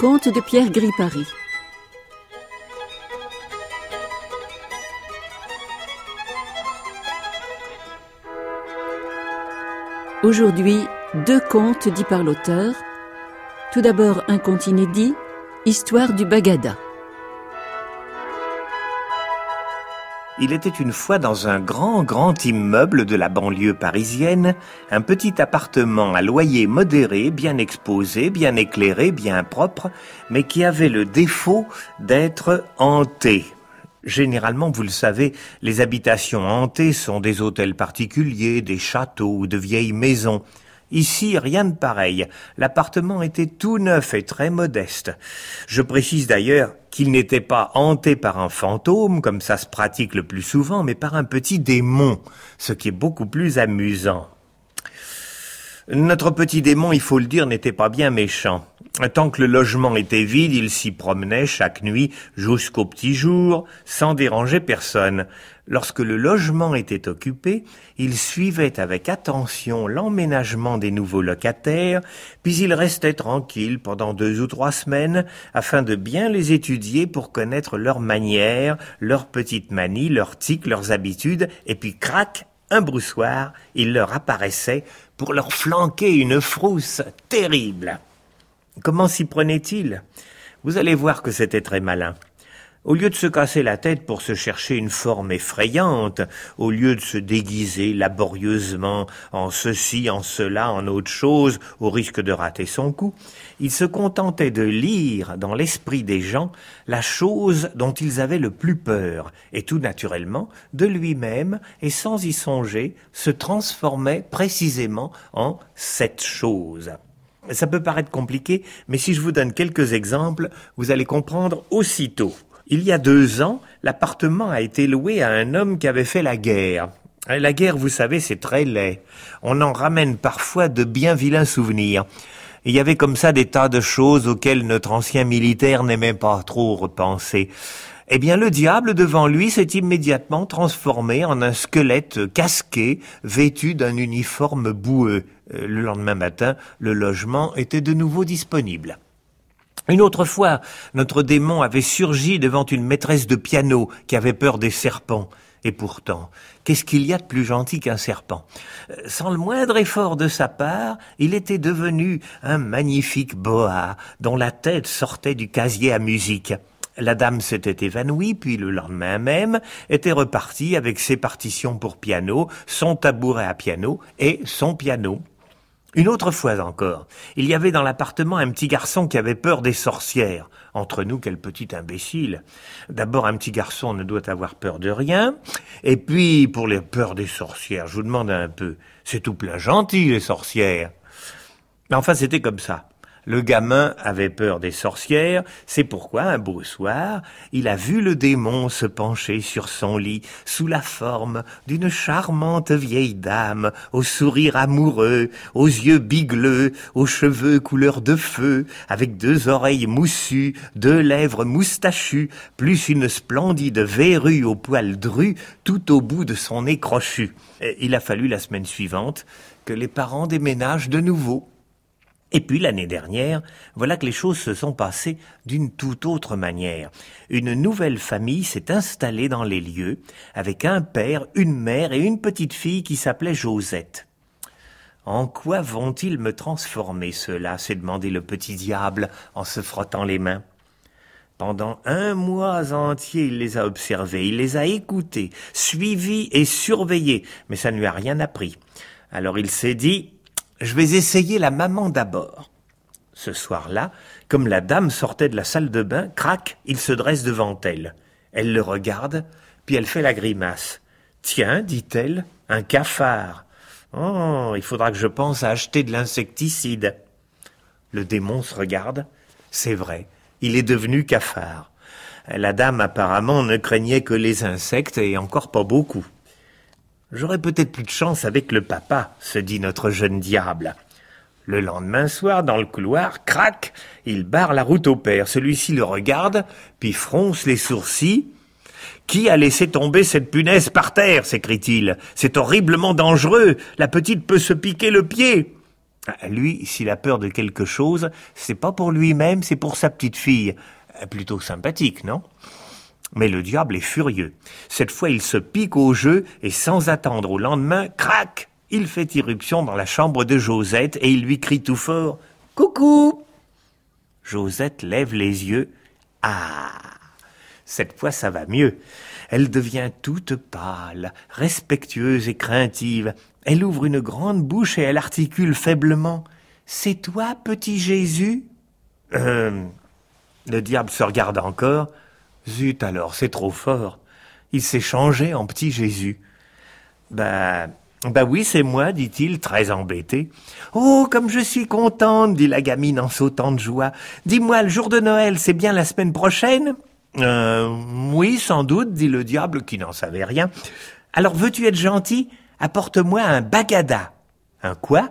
Conte de Pierre Gripari. Aujourd'hui, deux contes dits par l'auteur. Tout d'abord un conte inédit, Histoire du Bagada. Il était une fois dans un grand, grand immeuble de la banlieue parisienne, un petit appartement à loyer modéré, bien exposé, bien éclairé, bien propre, mais qui avait le défaut d'être hanté. Généralement, vous le savez, les habitations hantées sont des hôtels particuliers, des châteaux ou de vieilles maisons. Ici, rien de pareil. L'appartement était tout neuf et très modeste. Je précise d'ailleurs qu'il n'était pas hanté par un fantôme, comme ça se pratique le plus souvent, mais par un petit démon, ce qui est beaucoup plus amusant. Notre petit démon, il faut le dire, n'était pas bien méchant. Tant que le logement était vide, il s'y promenait chaque nuit jusqu'au petit jour, sans déranger personne. Lorsque le logement était occupé, il suivait avec attention l'emménagement des nouveaux locataires, puis il restait tranquille pendant deux ou trois semaines afin de bien les étudier pour connaître leurs manières, leurs petites manies, leurs tics, leurs habitudes, et puis crac, un broussoir, il leur apparaissait pour leur flanquer une frousse terrible. Comment s'y prenait-il? Vous allez voir que c'était très malin. Au lieu de se casser la tête pour se chercher une forme effrayante, au lieu de se déguiser laborieusement en ceci, en cela, en autre chose, au risque de rater son coup, il se contentait de lire dans l'esprit des gens la chose dont ils avaient le plus peur, et tout naturellement, de lui-même, et sans y songer, se transformait précisément en cette chose. Ça peut paraître compliqué, mais si je vous donne quelques exemples, vous allez comprendre aussitôt. Il y a deux ans, l'appartement a été loué à un homme qui avait fait la guerre. La guerre, vous savez, c'est très laid. On en ramène parfois de bien vilains souvenirs. Il y avait comme ça des tas de choses auxquelles notre ancien militaire n'aimait pas trop repenser. Eh bien, le diable devant lui s'est immédiatement transformé en un squelette casqué, vêtu d'un uniforme boueux. Euh, le lendemain matin, le logement était de nouveau disponible. Une autre fois, notre démon avait surgi devant une maîtresse de piano qui avait peur des serpents. Et pourtant, qu'est-ce qu'il y a de plus gentil qu'un serpent? Euh, Sans le moindre effort de sa part, il était devenu un magnifique boa dont la tête sortait du casier à musique. La dame s'était évanouie, puis le lendemain même était repartie avec ses partitions pour piano, son tabouret à piano et son piano. Une autre fois encore, il y avait dans l'appartement un petit garçon qui avait peur des sorcières. Entre nous, quel petit imbécile. D'abord, un petit garçon ne doit avoir peur de rien. Et puis, pour les peurs des sorcières, je vous demande un peu, c'est tout plein gentil, les sorcières. Mais enfin, c'était comme ça. Le gamin avait peur des sorcières, c'est pourquoi un beau soir, il a vu le démon se pencher sur son lit sous la forme d'une charmante vieille dame, au sourire amoureux, aux yeux bigleux, aux cheveux couleur de feu, avec deux oreilles moussues, deux lèvres moustachues, plus une splendide verrue au poil dru tout au bout de son nez crochu. il a fallu la semaine suivante que les parents déménagent de nouveau et puis l'année dernière, voilà que les choses se sont passées d'une toute autre manière. Une nouvelle famille s'est installée dans les lieux, avec un père, une mère et une petite fille qui s'appelait Josette. En quoi vont-ils me transformer ceux-là s'est demandé le petit diable en se frottant les mains. Pendant un mois entier, il les a observés, il les a écoutés, suivis et surveillés, mais ça ne lui a rien appris. Alors il s'est dit, je vais essayer la maman d'abord. Ce soir-là, comme la dame sortait de la salle de bain, crac, il se dresse devant elle. Elle le regarde, puis elle fait la grimace. Tiens, dit-elle, un cafard. Oh, il faudra que je pense à acheter de l'insecticide. Le démon se regarde. C'est vrai, il est devenu cafard. La dame apparemment ne craignait que les insectes et encore pas beaucoup. J'aurai peut-être plus de chance avec le papa, se dit notre jeune diable. Le lendemain soir, dans le couloir, crac, il barre la route au père. Celui-ci le regarde, puis fronce les sourcils. Qui a laissé tomber cette punaise par terre? s'écrie-t-il. C'est horriblement dangereux. La petite peut se piquer le pied. Ah, lui, s'il a peur de quelque chose, c'est pas pour lui-même, c'est pour sa petite fille. Euh, plutôt sympathique, non? Mais le diable est furieux. Cette fois, il se pique au jeu et sans attendre au lendemain, crac Il fait irruption dans la chambre de Josette et il lui crie tout fort Coucou Josette lève les yeux. Ah Cette fois, ça va mieux. Elle devient toute pâle, respectueuse et craintive. Elle ouvre une grande bouche et elle articule faiblement. C'est toi, petit Jésus? Euh. Le diable se regarde encore. Zut alors, c'est trop fort. Il s'est changé en petit Jésus. Bah. Bah oui, c'est moi, dit-il, très embêté. Oh, comme je suis contente, dit la gamine en sautant de joie. Dis-moi, le jour de Noël, c'est bien la semaine prochaine? Euh. Oui, sans doute, dit le diable, qui n'en savait rien. Alors veux-tu être gentil? Apporte-moi un bagada. Un quoi?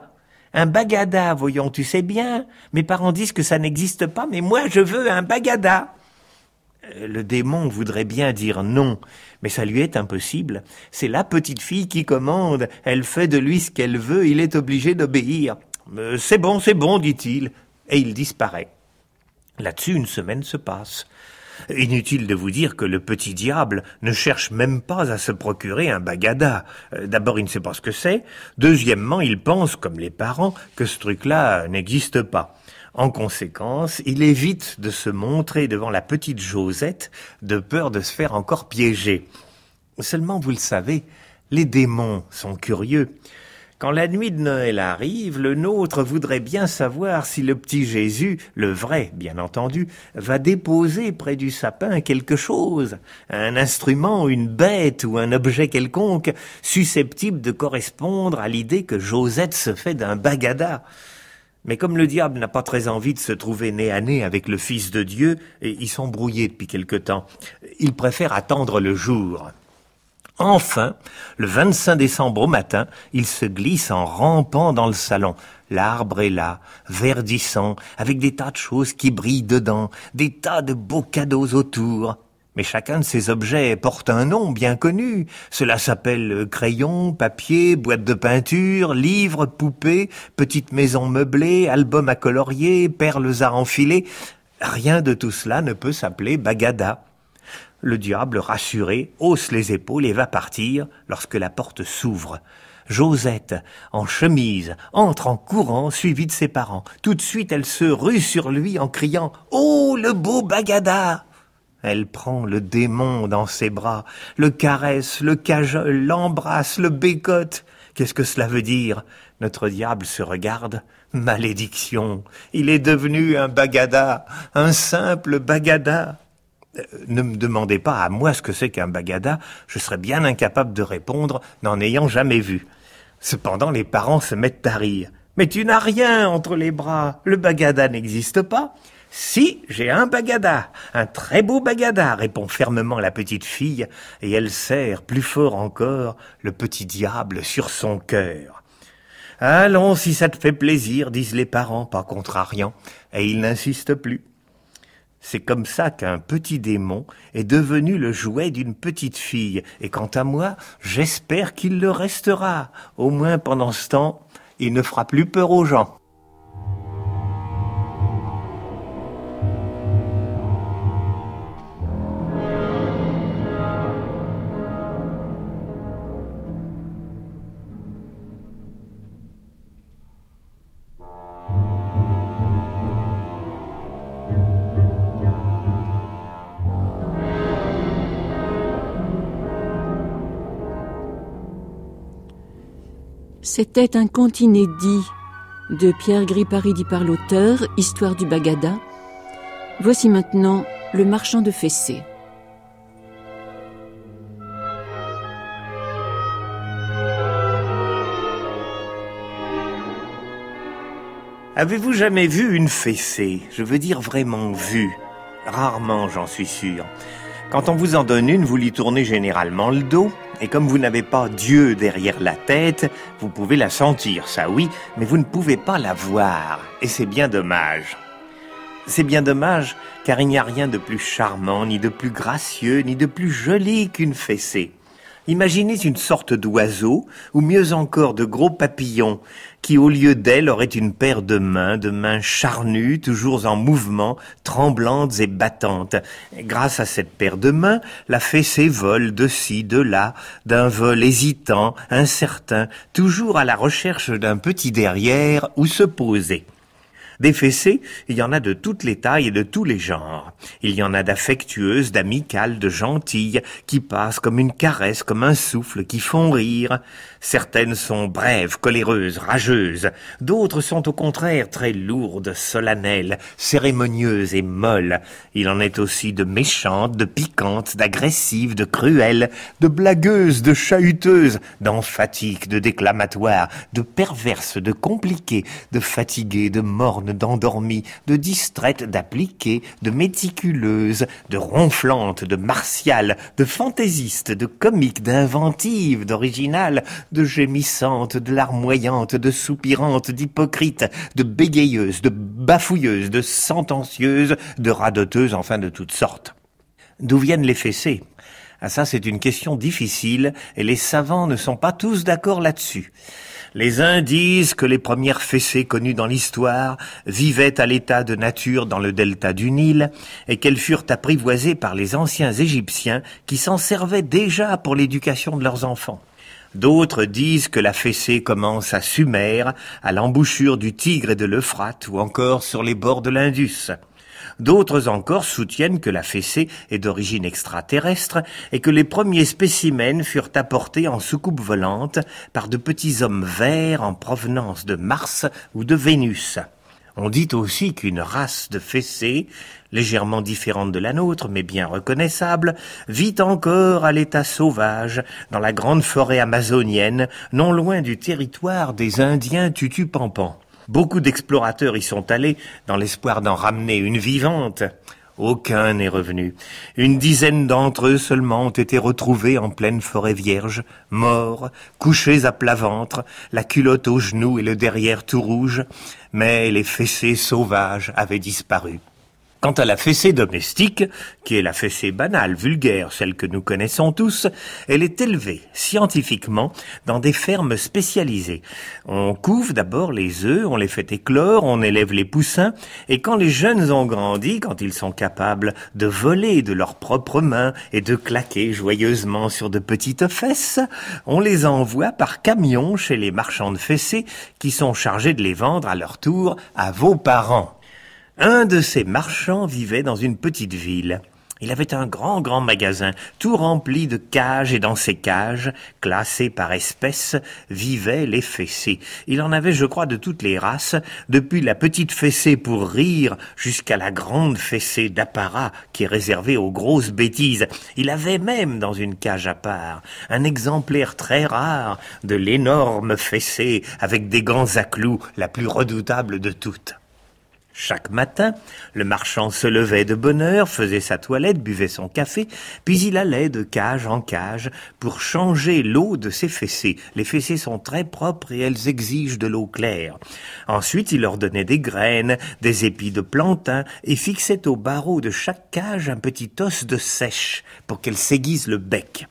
Un bagada, voyons, tu sais bien. Mes parents disent que ça n'existe pas, mais moi je veux un bagada. Le démon voudrait bien dire non, mais ça lui est impossible. C'est la petite fille qui commande. Elle fait de lui ce qu'elle veut, il est obligé d'obéir. Euh, C'est bon, c'est bon, dit-il, et il disparaît. Là-dessus, une semaine se passe. Inutile de vous dire que le petit diable ne cherche même pas à se procurer un bagada. Euh, D'abord, il ne sait pas ce que c'est. Deuxièmement, il pense, comme les parents, que ce truc-là n'existe pas. En conséquence, il évite de se montrer devant la petite Josette de peur de se faire encore piéger. Seulement, vous le savez, les démons sont curieux. Quand la nuit de Noël arrive, le nôtre voudrait bien savoir si le petit Jésus, le vrai, bien entendu, va déposer près du sapin quelque chose, un instrument, une bête ou un objet quelconque, susceptible de correspondre à l'idée que Josette se fait d'un bagada. Mais comme le diable n'a pas très envie de se trouver nez à nez avec le Fils de Dieu, et ils sont brouillés depuis quelque temps, il préfère attendre le jour. Enfin, le 25 décembre au matin, il se glisse en rampant dans le salon. L'arbre est là, verdissant, avec des tas de choses qui brillent dedans, des tas de beaux cadeaux autour. Mais chacun de ces objets porte un nom bien connu. Cela s'appelle crayon, papier, boîte de peinture, livre, poupée, petite maison meublée, album à colorier, perles à enfiler. Rien de tout cela ne peut s'appeler bagada. Le diable, rassuré, hausse les épaules et va partir lorsque la porte s'ouvre. Josette, en chemise, entre en courant, suivie de ses parents. Tout de suite, elle se rue sur lui en criant « Oh, le beau Bagada !» Elle prend le démon dans ses bras, le caresse, le cajole, l'embrasse, le bécote. Qu'est-ce que cela veut dire? Notre diable se regarde. Malédiction Il est devenu un Bagada, un simple Bagada ne me demandez pas à moi ce que c'est qu'un bagada, je serais bien incapable de répondre, n'en ayant jamais vu. Cependant, les parents se mettent à rire. Mais tu n'as rien entre les bras, le bagada n'existe pas. Si, j'ai un bagada, un très beau bagada, répond fermement la petite fille, et elle serre plus fort encore le petit diable sur son cœur. Allons, si ça te fait plaisir, disent les parents, pas contrariants, et ils n'insistent plus. C'est comme ça qu'un petit démon est devenu le jouet d'une petite fille, et quant à moi, j'espère qu'il le restera. Au moins pendant ce temps, il ne fera plus peur aux gens. C'était un conte inédit de Pierre Gripari dit par l'auteur, Histoire du Bagada. Voici maintenant Le marchand de fessées. Avez-vous jamais vu une fessée? Je veux dire vraiment vue. Rarement, j'en suis sûr. Quand on vous en donne une, vous lui tournez généralement le dos, et comme vous n'avez pas Dieu derrière la tête, vous pouvez la sentir, ça oui, mais vous ne pouvez pas la voir, et c'est bien dommage. C'est bien dommage, car il n'y a rien de plus charmant, ni de plus gracieux, ni de plus joli qu'une fessée. Imaginez une sorte d'oiseau, ou mieux encore de gros papillons, qui au lieu d'elle aurait une paire de mains, de mains charnues, toujours en mouvement, tremblantes et battantes. Grâce à cette paire de mains, la fessée vole de ci, de là, d'un vol hésitant, incertain, toujours à la recherche d'un petit derrière où se poser. Des il y en a de toutes les tailles et de tous les genres. Il y en a d'affectueuses, d'amicales, de gentilles, qui passent comme une caresse, comme un souffle, qui font rire. Certaines sont brèves, coléreuses, rageuses. D'autres sont au contraire très lourdes, solennelles, cérémonieuses et molles. Il en est aussi de méchantes, de piquantes, d'agressives, de cruelles, de blagueuses, de chahuteuses, d'emphatiques, de déclamatoires, de perverses, de compliquées, de fatiguées, de mornes, d'endormies, de distraites, d'appliquées, de méticuleuses, de ronflantes, de martiales, de fantaisistes, de comiques, d'inventives, d'originales, de gémissantes, de larmoyantes, de soupirantes, d'hypocrites, de bégayeuses, de bafouilleuses, de sentencieuses, de radoteuses, enfin de toutes sortes. D'où viennent les fessées? Ah ça, c'est une question difficile, et les savants ne sont pas tous d'accord là-dessus. Les uns disent que les premières fessées connues dans l'histoire vivaient à l'état de nature dans le delta du Nil et qu'elles furent apprivoisées par les anciens Égyptiens qui s'en servaient déjà pour l'éducation de leurs enfants. D'autres disent que la fessée commence à Sumer, à l'embouchure du Tigre et de l'Euphrate ou encore sur les bords de l'Indus. D'autres encore soutiennent que la fessée est d'origine extraterrestre et que les premiers spécimens furent apportés en soucoupe volante par de petits hommes verts en provenance de Mars ou de Vénus. On dit aussi qu'une race de fessées, légèrement différente de la nôtre, mais bien reconnaissable, vit encore à l'état sauvage dans la grande forêt amazonienne, non loin du territoire des Indiens tutupampans. Beaucoup d'explorateurs y sont allés dans l'espoir d'en ramener une vivante. Aucun n'est revenu. Une dizaine d'entre eux seulement ont été retrouvés en pleine forêt vierge, morts, couchés à plat ventre, la culotte aux genoux et le derrière tout rouge, mais les fessées sauvages avaient disparu. Quant à la fessée domestique, qui est la fessée banale, vulgaire, celle que nous connaissons tous, elle est élevée scientifiquement dans des fermes spécialisées. On couve d'abord les œufs, on les fait éclore, on élève les poussins, et quand les jeunes ont grandi, quand ils sont capables de voler de leurs propres mains et de claquer joyeusement sur de petites fesses, on les envoie par camion chez les marchands de fessées qui sont chargés de les vendre à leur tour à vos parents. Un de ces marchands vivait dans une petite ville. Il avait un grand, grand magasin, tout rempli de cages, et dans ces cages, classées par espèces, vivaient les fessées. Il en avait, je crois, de toutes les races, depuis la petite fessée pour rire jusqu'à la grande fessée d'apparat qui est réservée aux grosses bêtises. Il avait même, dans une cage à part, un exemplaire très rare de l'énorme fessée avec des gants à clous, la plus redoutable de toutes. Chaque matin, le marchand se levait de bonne heure, faisait sa toilette, buvait son café, puis il allait de cage en cage pour changer l'eau de ses fessées. Les fessées sont très propres et elles exigent de l'eau claire. Ensuite, il leur donnait des graines, des épis de plantain et fixait au barreau de chaque cage un petit os de sèche pour qu'elles s'aiguisent le bec.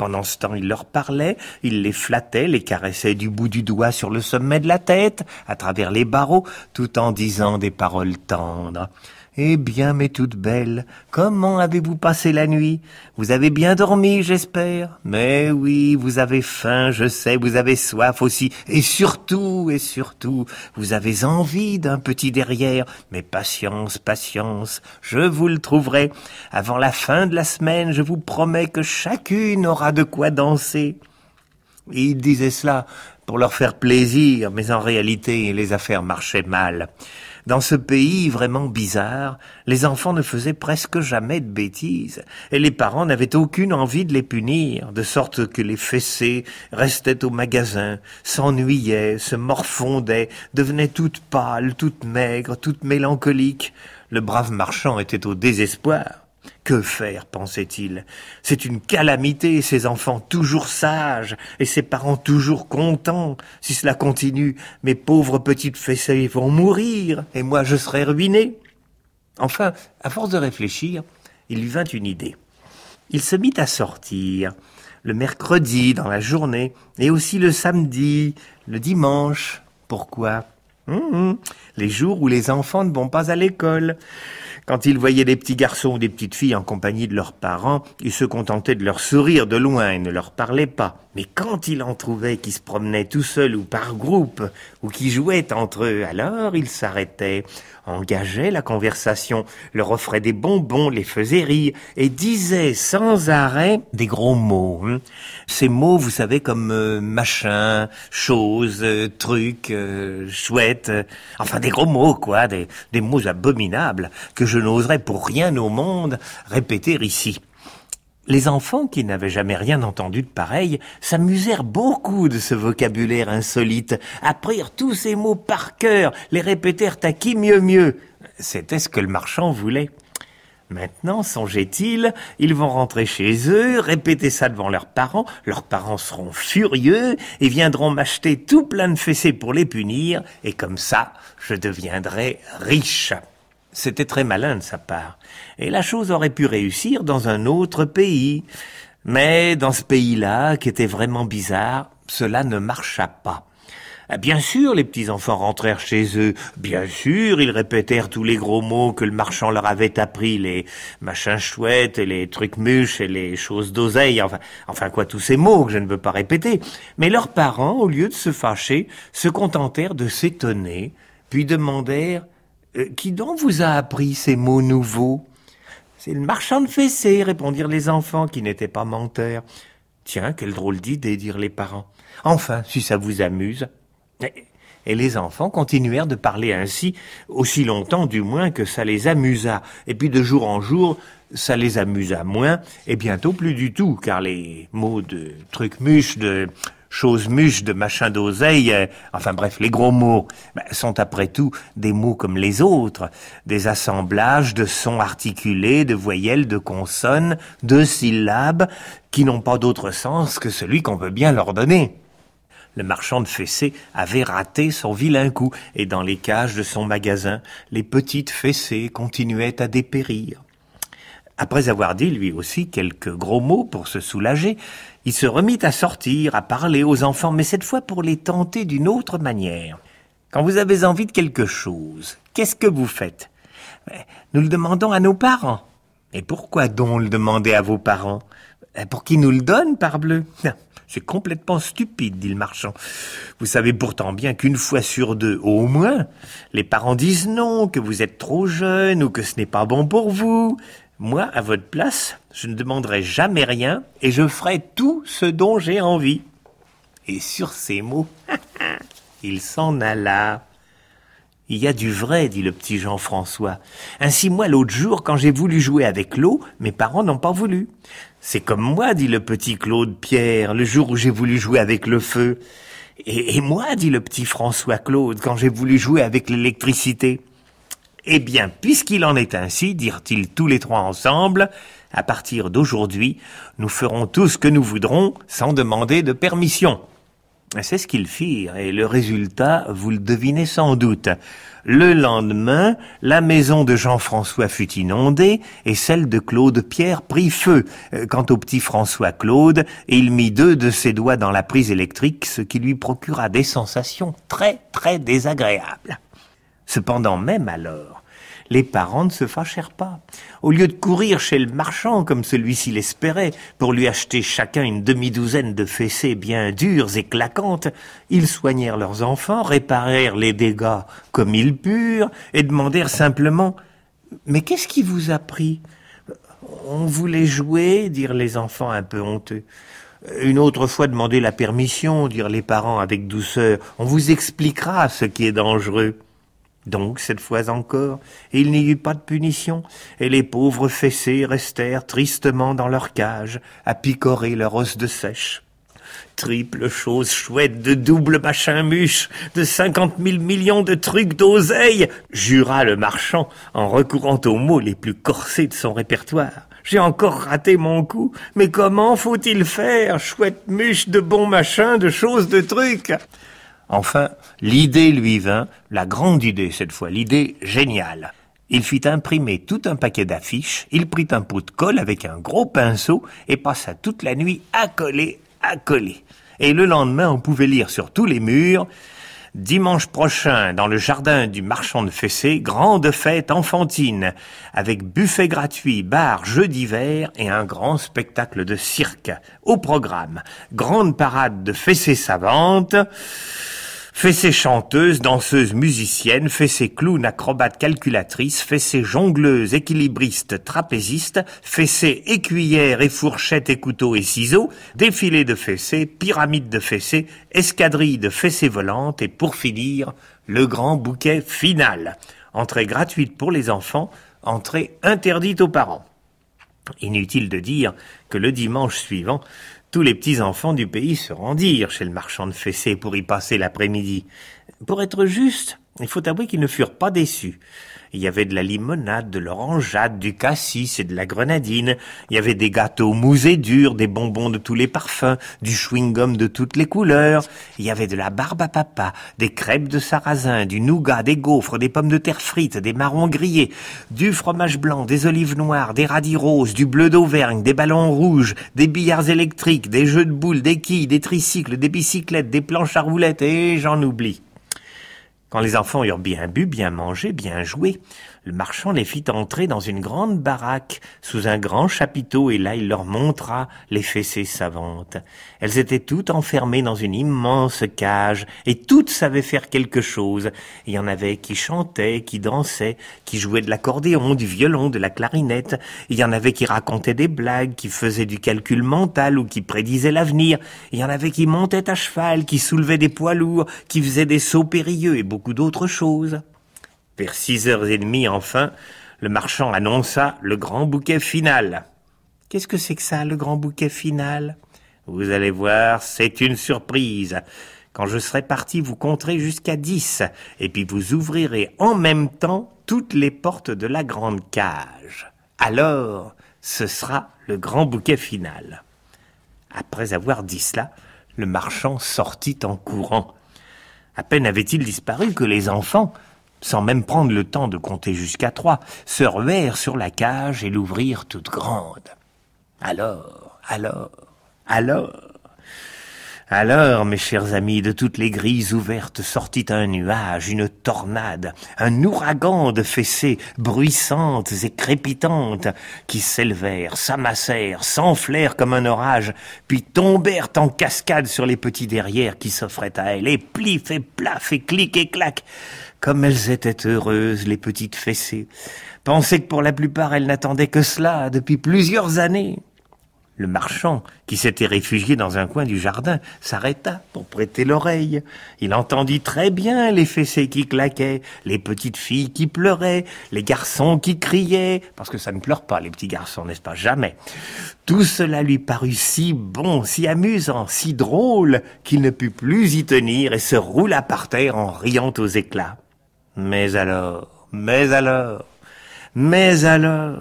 Pendant ce temps, il leur parlait, il les flattait, les caressait du bout du doigt sur le sommet de la tête, à travers les barreaux, tout en disant des paroles tendres. Eh bien, mes toutes belles, comment avez-vous passé la nuit? Vous avez bien dormi, j'espère? Mais oui, vous avez faim, je sais, vous avez soif aussi, et surtout, et surtout, vous avez envie d'un petit derrière. Mais patience, patience, je vous le trouverai. Avant la fin de la semaine, je vous promets que chacune aura de quoi danser. Il disait cela pour leur faire plaisir, mais en réalité, les affaires marchaient mal. Dans ce pays vraiment bizarre, les enfants ne faisaient presque jamais de bêtises, et les parents n'avaient aucune envie de les punir, de sorte que les fessées restaient au magasin, s'ennuyaient, se morfondaient, devenaient toutes pâles, toutes maigres, toutes mélancoliques. Le brave marchand était au désespoir. Que faire, pensait-il C'est une calamité, ces enfants toujours sages et ses parents toujours contents. Si cela continue, mes pauvres petites fessées vont mourir et moi je serai ruiné. Enfin, à force de réfléchir, il lui vint une idée. Il se mit à sortir, le mercredi dans la journée, et aussi le samedi, le dimanche. Pourquoi? Hum, Les jours où les enfants ne vont pas à l'école. Quand ils voyaient des petits garçons ou des petites filles en compagnie de leurs parents, ils se contentaient de leur sourire de loin et ne leur parlaient pas. Mais quand ils en trouvaient qui se promenaient tout seuls ou par groupe, ou qui jouaient entre eux, alors ils s'arrêtaient, engageaient la conversation, leur offraient des bonbons, les faisaient rire, et disaient sans arrêt des gros mots. Hein. Ces mots, vous savez, comme euh, machin, chose, euh, truc, euh, chouette, enfin des gros mots, quoi, des, des mots abominables que je n'oserais pour rien au monde répéter ici. Les enfants, qui n'avaient jamais rien entendu de pareil, s'amusèrent beaucoup de ce vocabulaire insolite, apprirent tous ces mots par cœur, les répétèrent à qui mieux mieux. C'était ce que le marchand voulait. Maintenant, songeait-il, ils vont rentrer chez eux, répéter ça devant leurs parents, leurs parents seront furieux et viendront m'acheter tout plein de fessées pour les punir, et comme ça, je deviendrai riche. C'était très malin de sa part, et la chose aurait pu réussir dans un autre pays. Mais dans ce pays-là, qui était vraiment bizarre, cela ne marcha pas. Ah, bien sûr, les petits-enfants rentrèrent chez eux. Bien sûr, ils répétèrent tous les gros mots que le marchand leur avait appris, les machins chouettes, et les trucs mûches, et les choses d'oseille, enfin, enfin quoi, tous ces mots que je ne veux pas répéter. Mais leurs parents, au lieu de se fâcher, se contentèrent de s'étonner, puis demandèrent qui donc vous a appris ces mots nouveaux? C'est le marchand de fessées, répondirent les enfants, qui n'étaient pas menteurs. Tiens, quelle drôle d'idée, dirent les parents. Enfin, si ça vous amuse. Et les enfants continuèrent de parler ainsi, aussi longtemps du moins que ça les amusa. Et puis de jour en jour, ça les amusa moins, et bientôt plus du tout, car les mots de truc-muche, de choses muches, de machin d'oseille, euh, enfin bref, les gros mots ben, sont après tout des mots comme les autres, des assemblages de sons articulés, de voyelles, de consonnes, de syllabes, qui n'ont pas d'autre sens que celui qu'on veut bien leur donner. Le marchand de fessées avait raté son vilain coup, et dans les cages de son magasin, les petites fessées continuaient à dépérir. Après avoir dit lui aussi quelques gros mots pour se soulager, il se remit à sortir, à parler aux enfants, mais cette fois pour les tenter d'une autre manière. Quand vous avez envie de quelque chose, qu'est-ce que vous faites? Nous le demandons à nos parents. Et pourquoi donc le demander à vos parents? Pour qu'ils nous le donnent, parbleu C'est complètement stupide, dit le marchand. Vous savez pourtant bien qu'une fois sur deux, au moins, les parents disent non, que vous êtes trop jeune ou que ce n'est pas bon pour vous. Moi, à votre place, je ne demanderai jamais rien et je ferai tout ce dont j'ai envie. Et sur ces mots, il s'en alla. Il y a du vrai, dit le petit Jean-François. Ainsi, moi, l'autre jour, quand j'ai voulu jouer avec l'eau, mes parents n'ont pas voulu. C'est comme moi, dit le petit Claude Pierre, le jour où j'ai voulu jouer avec le feu. Et, et moi, dit le petit François Claude, quand j'ai voulu jouer avec l'électricité. Eh bien, puisqu'il en est ainsi, dirent-ils tous les trois ensemble, à partir d'aujourd'hui, nous ferons tout ce que nous voudrons sans demander de permission. C'est ce qu'ils firent, et le résultat, vous le devinez sans doute. Le lendemain, la maison de Jean-François fut inondée, et celle de Claude Pierre prit feu. Quant au petit François Claude, il mit deux de ses doigts dans la prise électrique, ce qui lui procura des sensations très très désagréables. Cependant, même alors, les parents ne se fâchèrent pas. Au lieu de courir chez le marchand comme celui-ci l'espérait, pour lui acheter chacun une demi-douzaine de fessées bien dures et claquantes, ils soignèrent leurs enfants, réparèrent les dégâts comme ils purent, et demandèrent simplement Mais qu'est-ce qui vous a pris? On voulait jouer, dirent les enfants un peu honteux. Une autre fois demander la permission, dirent les parents avec douceur. On vous expliquera ce qui est dangereux. Donc, cette fois encore, il n'y eut pas de punition, et les pauvres fessés restèrent tristement dans leur cage, à picorer leur os de sèche. Triple chose chouette de double machin muche, de cinquante mille millions de trucs d'oseille, jura le marchand en recourant aux mots les plus corsés de son répertoire. J'ai encore raté mon coup, mais comment faut-il faire, chouette muche de bons machins, de choses de trucs? Enfin, l'idée lui vint, la grande idée cette fois, l'idée géniale. Il fit imprimer tout un paquet d'affiches, il prit un pot de colle avec un gros pinceau et passa toute la nuit à coller, à coller. Et le lendemain, on pouvait lire sur tous les murs Dimanche prochain, dans le jardin du marchand de Fessé, grande fête enfantine, avec buffet gratuit, bar, jeux d'hiver et un grand spectacle de cirque. Au programme, grande parade de Fessé savantes, Fessé chanteuse, danseuse, musicienne, fessée clown, acrobate, calculatrice, fessée jongleuse, équilibriste, trapéziste, fessée écuyère et fourchette et couteau et ciseaux, défilé de fessées, pyramide de fessées, escadrille de fessées volantes et pour finir, le grand bouquet final. Entrée gratuite pour les enfants, entrée interdite aux parents. Inutile de dire que le dimanche suivant, tous les petits-enfants du pays se rendirent chez le marchand de fessées pour y passer l'après-midi. Pour être juste, il faut avouer qu'ils ne furent pas déçus. Il y avait de la limonade, de l'orangeade, du cassis et de la grenadine. Il y avait des gâteaux mous et durs, des bonbons de tous les parfums, du chewing-gum de toutes les couleurs. Il y avait de la barbe à papa, des crêpes de sarrasin, du nougat, des gaufres, des pommes de terre frites, des marrons grillés, du fromage blanc, des olives noires, des radis roses, du bleu d'Auvergne, des ballons rouges, des billards électriques, des jeux de boules, des quilles, des tricycles, des bicyclettes, des planches à roulettes, et j'en oublie. Quand les enfants eurent bien bu, bien mangé, bien joué, le marchand les fit entrer dans une grande baraque sous un grand chapiteau et là il leur montra les fessées savantes. Elles étaient toutes enfermées dans une immense cage et toutes savaient faire quelque chose. Il y en avait qui chantaient, qui dansaient, qui jouaient de l'accordéon, du violon, de la clarinette. Il y en avait qui racontaient des blagues, qui faisaient du calcul mental ou qui prédisaient l'avenir. Il y en avait qui montaient à cheval, qui soulevaient des poids lourds, qui faisaient des sauts périlleux et beaucoup d'autres choses. Vers six heures et demie, enfin, le marchand annonça le grand bouquet final. Qu'est-ce que c'est que ça, le grand bouquet final? Vous allez voir, c'est une surprise. Quand je serai parti, vous compterez jusqu'à dix, et puis vous ouvrirez en même temps toutes les portes de la grande cage. Alors, ce sera le grand bouquet final. Après avoir dit cela, le marchand sortit en courant. À peine avait-il disparu que les enfants, sans même prendre le temps de compter jusqu'à trois, se ruèrent sur la cage et l'ouvrirent toute grande. Alors, alors, alors, alors, mes chers amis, de toutes les grilles ouvertes sortit un nuage, une tornade, un ouragan de fessées bruissantes et crépitantes qui s'élevèrent, s'amassèrent, s'enflèrent comme un orage, puis tombèrent en cascade sur les petits derrières qui s'offraient à elles, et plif et plaf et clic et clac. Comme elles étaient heureuses, les petites fessées. Pensez que pour la plupart elles n'attendaient que cela depuis plusieurs années. Le marchand, qui s'était réfugié dans un coin du jardin, s'arrêta pour prêter l'oreille. Il entendit très bien les fessées qui claquaient, les petites filles qui pleuraient, les garçons qui criaient, parce que ça ne pleure pas, les petits garçons, n'est-ce pas, jamais. Tout cela lui parut si bon, si amusant, si drôle, qu'il ne put plus y tenir et se roula par terre en riant aux éclats. Mais alors, mais alors, mais alors,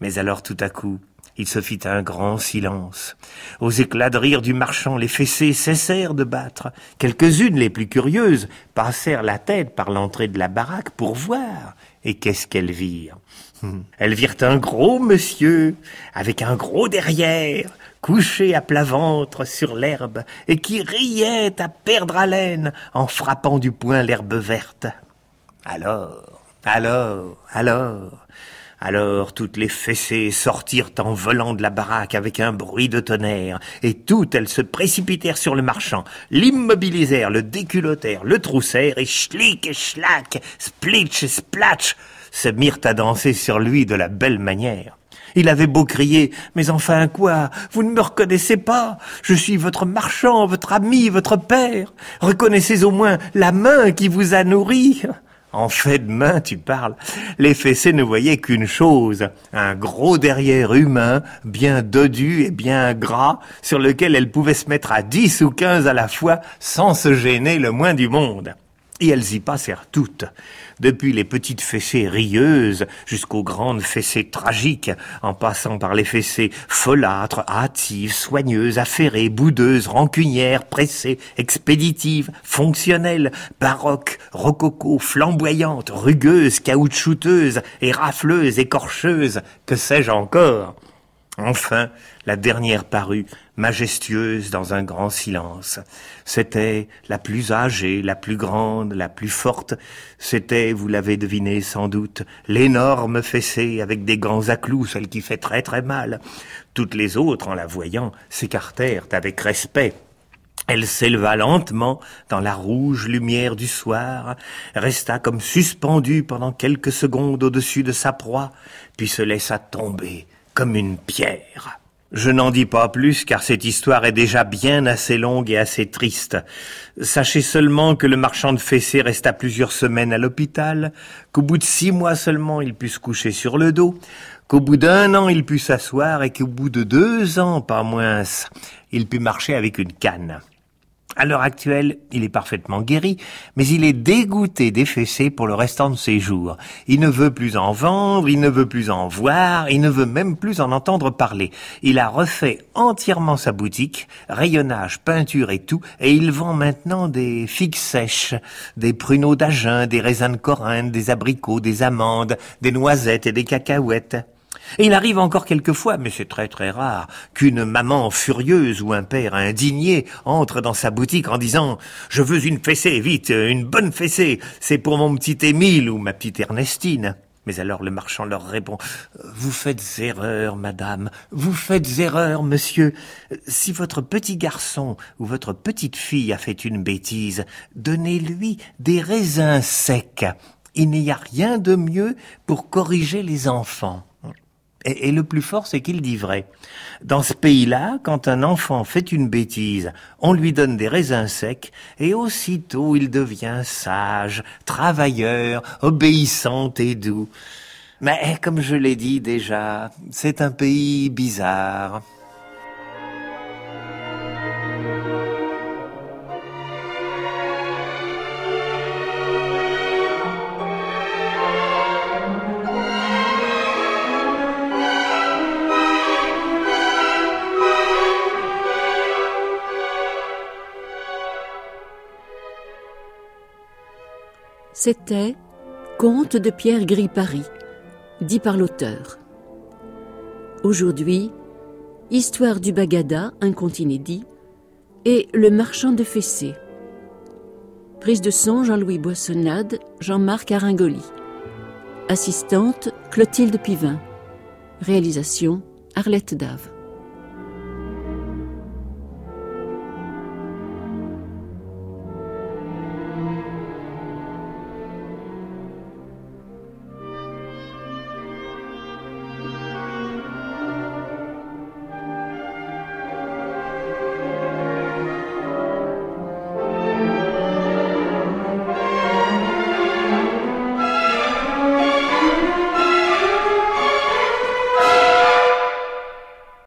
mais alors tout à coup, il se fit un grand silence. Aux éclats de rire du marchand, les fessées cessèrent de battre. Quelques-unes, les plus curieuses, passèrent la tête par l'entrée de la baraque pour voir. Et qu'est-ce qu'elles virent? Hmm. Elles virent un gros monsieur, avec un gros derrière, couché à plat ventre sur l'herbe, et qui riait à perdre haleine en frappant du poing l'herbe verte. Alors, alors, alors, alors toutes les fessées sortirent en volant de la baraque avec un bruit de tonnerre, et toutes elles se précipitèrent sur le marchand, l'immobilisèrent, le déculottèrent, le troussèrent, et schlick et schlack, splitch et splatch, se mirent à danser sur lui de la belle manière. Il avait beau crier, mais enfin quoi Vous ne me reconnaissez pas Je suis votre marchand, votre ami, votre père. Reconnaissez au moins la main qui vous a nourri. En fait de main, tu parles. Les fessées ne voyaient qu'une chose, un gros derrière humain, bien dodu et bien gras, sur lequel elles pouvaient se mettre à dix ou quinze à la fois, sans se gêner le moins du monde. Et elles y passèrent toutes, depuis les petites fessées rieuses jusqu'aux grandes fessées tragiques, en passant par les fessées folâtres, hâtives, soigneuses, affairées, boudeuses, rancunières, pressées, expéditives, fonctionnelles, baroques, rococo, flamboyantes, rugueuses, caoutchouteuses, érafleuses, écorcheuses, que sais-je encore. Enfin, la dernière parut, majestueuse dans un grand silence. C'était la plus âgée, la plus grande, la plus forte. C'était, vous l'avez deviné sans doute, l'énorme fessée avec des gants à clous, celle qui fait très très mal. Toutes les autres, en la voyant, s'écartèrent avec respect. Elle s'éleva lentement dans la rouge lumière du soir, resta comme suspendue pendant quelques secondes au-dessus de sa proie, puis se laissa tomber comme une pierre. Je n'en dis pas plus car cette histoire est déjà bien assez longue et assez triste. Sachez seulement que le marchand de fessées resta plusieurs semaines à l'hôpital, qu'au bout de six mois seulement il put se coucher sur le dos, qu'au bout d'un an il put s'asseoir et qu'au bout de deux ans, pas moins, il put marcher avec une canne. À l'heure actuelle, il est parfaitement guéri, mais il est dégoûté des pour le restant de ses jours. Il ne veut plus en vendre, il ne veut plus en voir, il ne veut même plus en entendre parler. Il a refait entièrement sa boutique, rayonnage, peinture et tout, et il vend maintenant des figues sèches, des pruneaux d'Agen, des raisins de Corinthe, des abricots, des amandes, des noisettes et des cacahuètes. Il arrive encore quelquefois, mais c'est très très rare, qu'une maman furieuse ou un père indigné entre dans sa boutique en disant « Je veux une fessée, vite, une bonne fessée, c'est pour mon petit Émile ou ma petite Ernestine ». Mais alors le marchand leur répond Vous faites erreur, madame, vous faites erreur, monsieur. Si votre petit garçon ou votre petite fille a fait une bêtise, donnez-lui des raisins secs. Il n'y a rien de mieux pour corriger les enfants. Et, le plus fort, c'est qu'il dit vrai. Dans ce pays-là, quand un enfant fait une bêtise, on lui donne des raisins secs, et aussitôt il devient sage, travailleur, obéissant et doux. Mais comme je l'ai dit déjà, c'est un pays bizarre. C'était Conte de Pierre Gris-Paris, dit par l'auteur. Aujourd'hui, Histoire du Bagada, un conte inédit, et Le marchand de fessées. Prise de son Jean-Louis Boissonnade, Jean-Marc Aringoli. Assistante Clotilde Pivin. Réalisation Arlette Dave.